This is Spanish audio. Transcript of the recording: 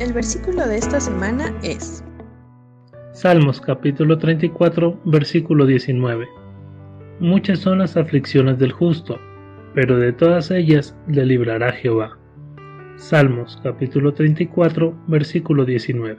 El versículo de esta semana es Salmos capítulo 34, versículo 19. Muchas son las aflicciones del justo, pero de todas ellas le librará Jehová. Salmos capítulo 34, versículo 19.